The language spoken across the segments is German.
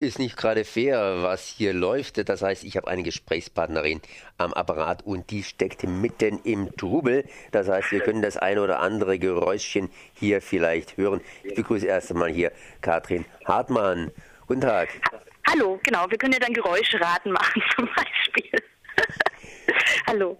ist nicht gerade fair, was hier läuft. Das heißt, ich habe eine Gesprächspartnerin am Apparat und die steckt mitten im Trubel. Das heißt, wir können das eine oder andere Geräuschchen hier vielleicht hören. Ich begrüße erst einmal hier Katrin Hartmann. Guten Tag. Hallo, genau. Wir können ja dann Geräuschraten machen zum Beispiel. Hallo.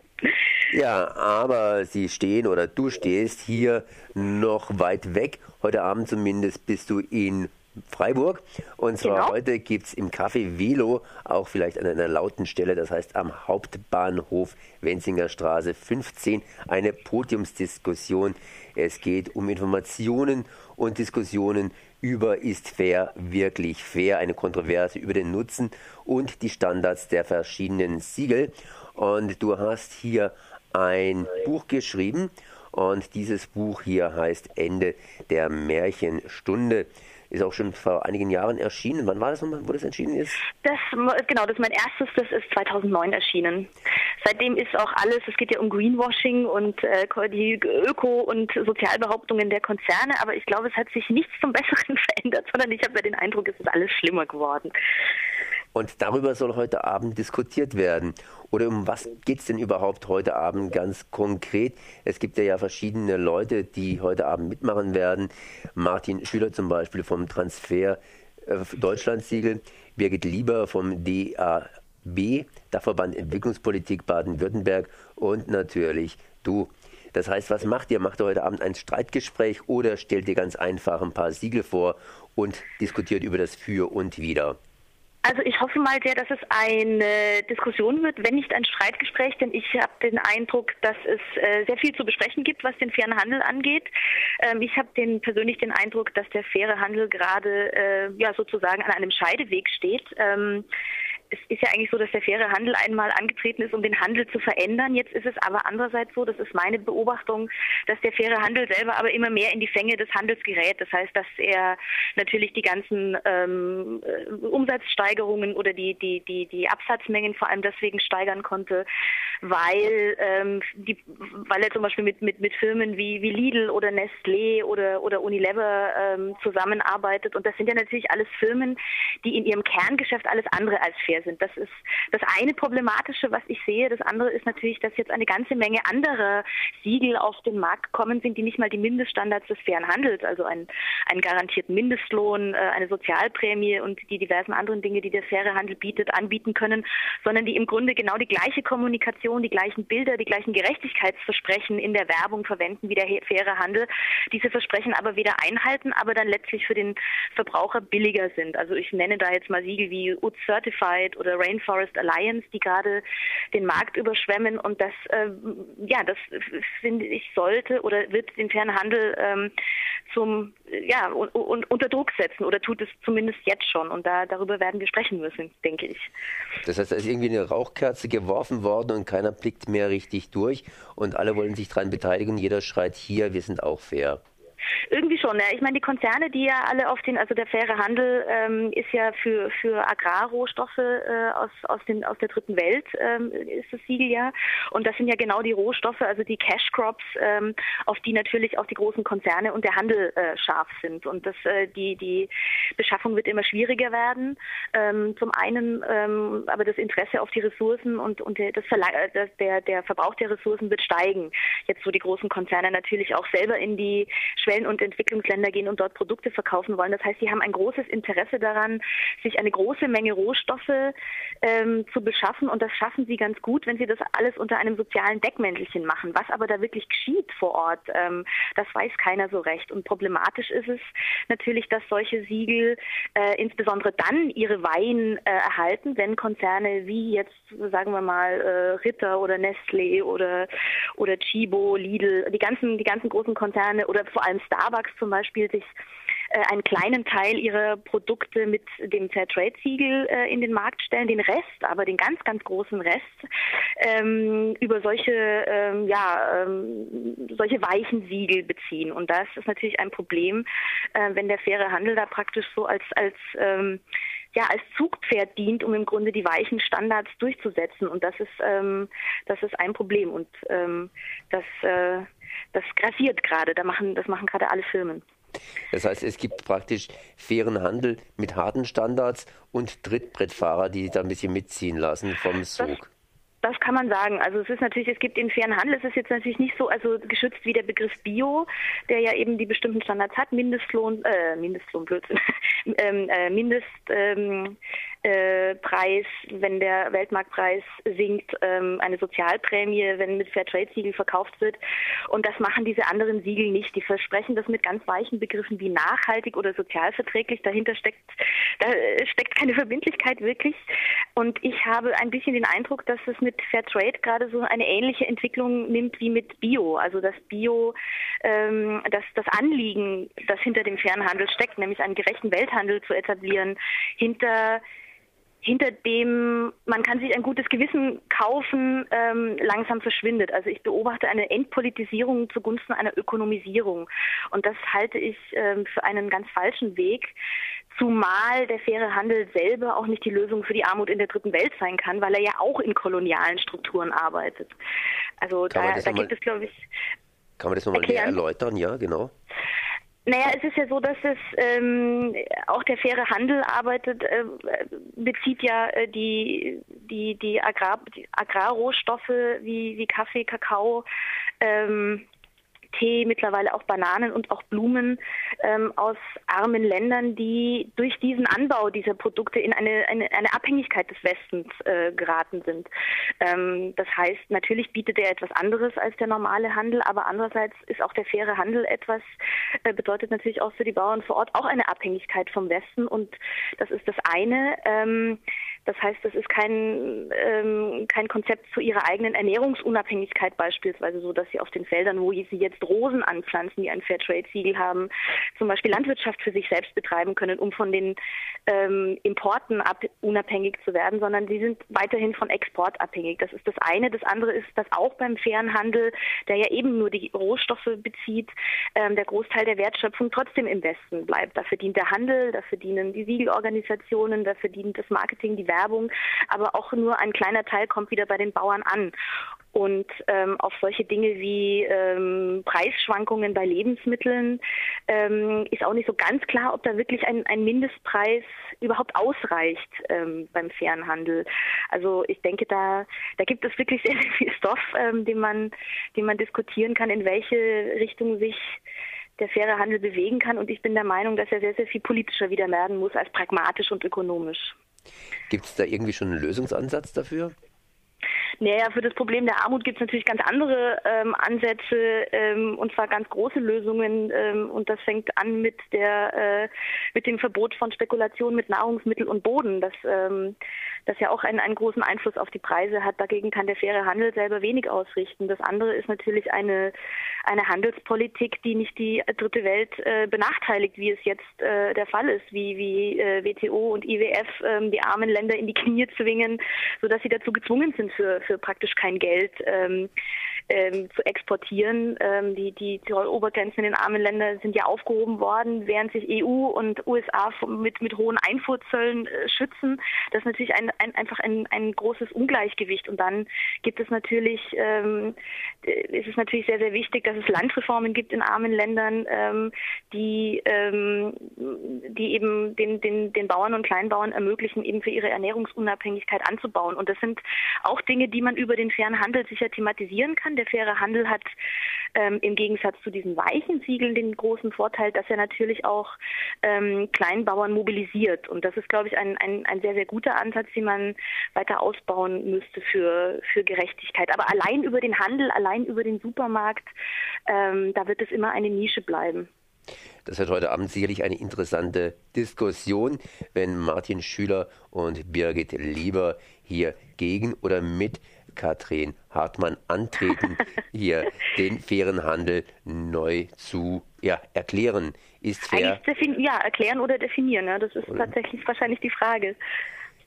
Ja, aber Sie stehen oder du stehst hier noch weit weg. Heute Abend zumindest bist du in Freiburg. Und zwar genau. heute gibt es im Café Velo, auch vielleicht an einer lauten Stelle, das heißt am Hauptbahnhof Wenzinger Straße 15, eine Podiumsdiskussion. Es geht um Informationen und Diskussionen über ist fair wirklich fair, eine Kontroverse über den Nutzen und die Standards der verschiedenen Siegel. Und du hast hier ein Buch geschrieben und dieses Buch hier heißt Ende der Märchenstunde ist auch schon vor einigen Jahren erschienen. Wann war das nochmal, wo das erschienen ist? Das, genau, das ist mein erstes, das ist 2009 erschienen. Seitdem ist auch alles, es geht ja um Greenwashing und äh, die Öko- und Sozialbehauptungen der Konzerne, aber ich glaube, es hat sich nichts zum Besseren verändert, sondern ich habe ja den Eindruck, es ist alles schlimmer geworden. Und darüber soll heute Abend diskutiert werden. Oder um was geht es denn überhaupt heute Abend ganz konkret? Es gibt ja, verschiedene Leute, die heute Abend mitmachen werden. Martin Schüler zum Beispiel vom Transfer äh, Deutschlandsiegel, Birgit Lieber vom DAB, Dachverband Entwicklungspolitik Baden-Württemberg und natürlich du. Das heißt, was macht ihr? Macht ihr heute Abend ein Streitgespräch oder stellt ihr ganz einfach ein paar Siegel vor und diskutiert über das Für und Wider? Also ich hoffe mal sehr, dass es eine Diskussion wird, wenn nicht ein Streitgespräch, denn ich habe den Eindruck, dass es äh, sehr viel zu besprechen gibt, was den fairen Handel angeht. Ähm, ich habe den, persönlich den Eindruck, dass der faire Handel gerade äh, ja sozusagen an einem Scheideweg steht. Es ist ja eigentlich so, dass der faire Handel einmal angetreten ist, um den Handel zu verändern. Jetzt ist es aber andererseits so, das ist meine Beobachtung, dass der faire Handel selber aber immer mehr in die Fänge des Handels gerät. Das heißt, dass er natürlich die ganzen ähm, äh, Umsatzsteigerungen oder die, die, die, die Absatzmengen vor allem deswegen steigern konnte, weil, ähm, die, weil er zum Beispiel mit, mit, mit Firmen wie, wie Lidl oder Nestlé oder, oder Unilever ähm, zusammenarbeitet. Und das sind ja natürlich alles Firmen, die in ihrem Kerngeschäft alles andere als fair sind. Das ist das eine Problematische, was ich sehe. Das andere ist natürlich, dass jetzt eine ganze Menge anderer Siegel auf den Markt kommen sind, die nicht mal die Mindeststandards des fairen Handels, also einen, einen garantierten Mindestlohn, äh, eine Sozialprämie und die diversen anderen Dinge, die der faire Handel bietet, anbieten können, sondern die im Grunde genau die gleiche Kommunikation, die gleichen Bilder, die gleichen Gerechtigkeitsversprechen in der Werbung verwenden wie der faire Handel. Diese Versprechen aber wieder einhalten, aber dann letztlich für den Verbraucher billiger sind. Also ich nenne da jetzt mal Siegel wie UTZ Certified Foresight oder Rainforest Alliance, die gerade den Markt überschwemmen. Und das, äh, ja, das finde ich sollte oder wird den fairen Handel ähm, zum, ja, und, und, unter Druck setzen oder tut es zumindest jetzt schon. Und da, darüber werden wir sprechen müssen, denke ich. Das heißt, da ist irgendwie eine Rauchkerze geworfen worden und keiner blickt mehr richtig durch und alle wollen sich daran beteiligen. Jeder schreit hier, wir sind auch fair. Irgendwie schon. Ja. Ich meine, die Konzerne, die ja alle auf den, also der faire Handel ähm, ist ja für, für Agrarrohstoffe äh, aus, aus, den, aus der dritten Welt, ähm, ist das Siegel ja. Und das sind ja genau die Rohstoffe, also die Cash Crops, ähm, auf die natürlich auch die großen Konzerne und der Handel äh, scharf sind. Und das, äh, die, die Beschaffung wird immer schwieriger werden. Ähm, zum einen, ähm, aber das Interesse auf die Ressourcen und, und das Verla äh, der, der Verbrauch der Ressourcen wird steigen. Jetzt, wo die großen Konzerne natürlich auch selber in die Schwellen- und Entwicklungsländer gehen und dort Produkte verkaufen wollen. Das heißt, sie haben ein großes Interesse daran, sich eine große Menge Rohstoffe ähm, zu beschaffen und das schaffen sie ganz gut, wenn sie das alles unter einem sozialen Deckmäntelchen machen. Was aber da wirklich geschieht vor Ort, ähm, das weiß keiner so recht. Und problematisch ist es natürlich, dass solche Siegel äh, insbesondere dann ihre Weihen äh, erhalten, wenn Konzerne wie jetzt, sagen wir mal, äh, Ritter oder Nestlé oder, oder Chibo, Lidl, die ganzen, die ganzen großen Konzerne oder vor allem Starbucks zum Beispiel sich äh, einen kleinen Teil ihrer Produkte mit dem Fairtrade-Siegel äh, in den Markt stellen, den Rest, aber den ganz, ganz großen Rest ähm, über solche, ähm, ja, ähm, solche weichen Siegel beziehen. Und das ist natürlich ein Problem, äh, wenn der faire Handel da praktisch so als, als ähm, ja, als Zugpferd dient, um im Grunde die weichen Standards durchzusetzen. Und das ist, ähm, das ist ein Problem. Und ähm, das, äh, das grassiert gerade. Da machen, das machen gerade alle Firmen. Das heißt, es gibt praktisch fairen Handel mit harten Standards und Trittbrettfahrer, die da ein bisschen mitziehen lassen vom Sog. Das kann man sagen. Also es ist natürlich, es gibt den fairen Handel, es ist jetzt natürlich nicht so also geschützt wie der Begriff Bio, der ja eben die bestimmten Standards hat, Mindestlohn, äh, Mindestlohn, Blödsinn, ähm, äh, Mindest, ähm, äh, Preis, wenn der Weltmarktpreis sinkt, ähm, eine Sozialprämie, wenn mit Fairtrade-Siegel verkauft wird. Und das machen diese anderen Siegel nicht. Die versprechen das mit ganz weichen Begriffen wie nachhaltig oder sozialverträglich. Dahinter steckt, da steckt keine Verbindlichkeit wirklich. Und ich habe ein bisschen den Eindruck, dass es mit Fairtrade gerade so eine ähnliche Entwicklung nimmt wie mit Bio. Also das Bio, ähm, das, das Anliegen, das hinter dem fairen Handel steckt, nämlich einen gerechten Welthandel zu etablieren, hinter hinter dem man kann sich ein gutes Gewissen kaufen, ähm, langsam verschwindet. Also ich beobachte eine Entpolitisierung zugunsten einer Ökonomisierung. Und das halte ich ähm, für einen ganz falschen Weg. Zumal der faire Handel selber auch nicht die Lösung für die Armut in der dritten Welt sein kann, weil er ja auch in kolonialen Strukturen arbeitet. Also da, da gibt es, glaube ich. Kann man das nochmal näher erläutern? Ja, genau. Naja, es ist ja so, dass es ähm, auch der faire Handel arbeitet, äh, bezieht ja äh, die, die, die, Agrar, die Agrarrohstoffe wie, wie Kaffee, Kakao, ähm, Tee, mittlerweile auch Bananen und auch Blumen ähm, aus armen Ländern, die durch diesen Anbau dieser Produkte in eine, eine, eine Abhängigkeit des Westens äh, geraten sind. Ähm, das heißt, natürlich bietet er etwas anderes als der normale Handel, aber andererseits ist auch der faire Handel etwas, äh, bedeutet natürlich auch für die Bauern vor Ort auch eine Abhängigkeit vom Westen und das ist das eine. Ähm, das heißt, das ist kein, ähm, kein Konzept zu ihrer eigenen Ernährungsunabhängigkeit beispielsweise, so dass sie auf den Feldern, wo sie jetzt Rosen anpflanzen, die ein Fairtrade-Siegel haben, zum Beispiel Landwirtschaft für sich selbst betreiben können, um von den ähm, Importen ab, unabhängig zu werden, sondern sie sind weiterhin von Export abhängig. Das ist das eine. Das andere ist, dass auch beim fairen Handel, der ja eben nur die Rohstoffe bezieht, ähm, der Großteil der Wertschöpfung trotzdem im Westen bleibt. Da verdient der Handel, da verdienen die Siegelorganisationen, da verdient das Marketing, die Werbung Werbung, aber auch nur ein kleiner Teil kommt wieder bei den Bauern an. Und ähm, auf solche Dinge wie ähm, Preisschwankungen bei Lebensmitteln ähm, ist auch nicht so ganz klar, ob da wirklich ein, ein Mindestpreis überhaupt ausreicht ähm, beim fairen Handel. Also ich denke, da, da gibt es wirklich sehr, viel Stoff, ähm, den, man, den man diskutieren kann, in welche Richtung sich der faire Handel bewegen kann. Und ich bin der Meinung, dass er sehr, sehr viel politischer wieder werden muss als pragmatisch und ökonomisch. Gibt es da irgendwie schon einen Lösungsansatz dafür? Naja, für das Problem der Armut gibt es natürlich ganz andere ähm, Ansätze ähm, und zwar ganz große Lösungen ähm, und das fängt an mit der äh, mit dem Verbot von Spekulation mit Nahrungsmittel und Boden, das ähm, das ja auch einen, einen großen Einfluss auf die Preise hat. Dagegen kann der faire Handel selber wenig ausrichten. Das andere ist natürlich eine eine Handelspolitik, die nicht die dritte Welt äh, benachteiligt, wie es jetzt äh, der Fall ist, wie wie äh, WTO und IWF ähm, die armen Länder in die Knie zwingen, sodass sie dazu gezwungen sind für für praktisch kein Geld ähm, ähm, zu exportieren. Ähm, die, die Zollobergrenzen in den armen Ländern sind ja aufgehoben worden, während sich EU und USA mit, mit hohen Einfuhrzöllen äh, schützen. Das ist natürlich ein, ein, einfach ein, ein großes Ungleichgewicht. Und dann gibt es natürlich, ähm, ist es natürlich sehr, sehr wichtig, dass es Landreformen gibt in armen Ländern, ähm, die, ähm, die eben den, den, den Bauern und Kleinbauern ermöglichen, eben für ihre Ernährungsunabhängigkeit anzubauen. Und das sind auch Dinge, die man über den fairen Handel sicher thematisieren kann der faire Handel hat ähm, im Gegensatz zu diesen weichen Siegeln den großen Vorteil, dass er natürlich auch ähm, Kleinbauern mobilisiert. Und das ist, glaube ich, ein, ein, ein sehr, sehr guter Ansatz, den man weiter ausbauen müsste für, für Gerechtigkeit. Aber allein über den Handel, allein über den Supermarkt, ähm, da wird es immer eine Nische bleiben. Das wird heute Abend sicherlich eine interessante Diskussion, wenn Martin Schüler und Birgit Lieber hier gegen oder mit Katrin Hartmann antreten, hier den fairen Handel neu zu ja, erklären. Ist fair. Ja, erklären oder definieren. Ne? Das ist oder? tatsächlich wahrscheinlich die Frage.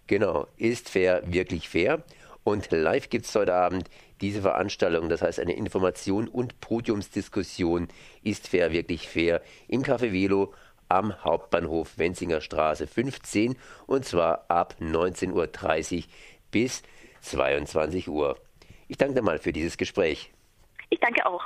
Genau. Ist fair wirklich fair? Und live gibt es heute Abend diese Veranstaltung, das heißt eine Information und Podiumsdiskussion, ist fair wirklich fair, im Café Velo am Hauptbahnhof Wenzinger Straße 15 und zwar ab 19.30 Uhr bis 22 Uhr. Ich danke dir mal für dieses Gespräch. Ich danke auch.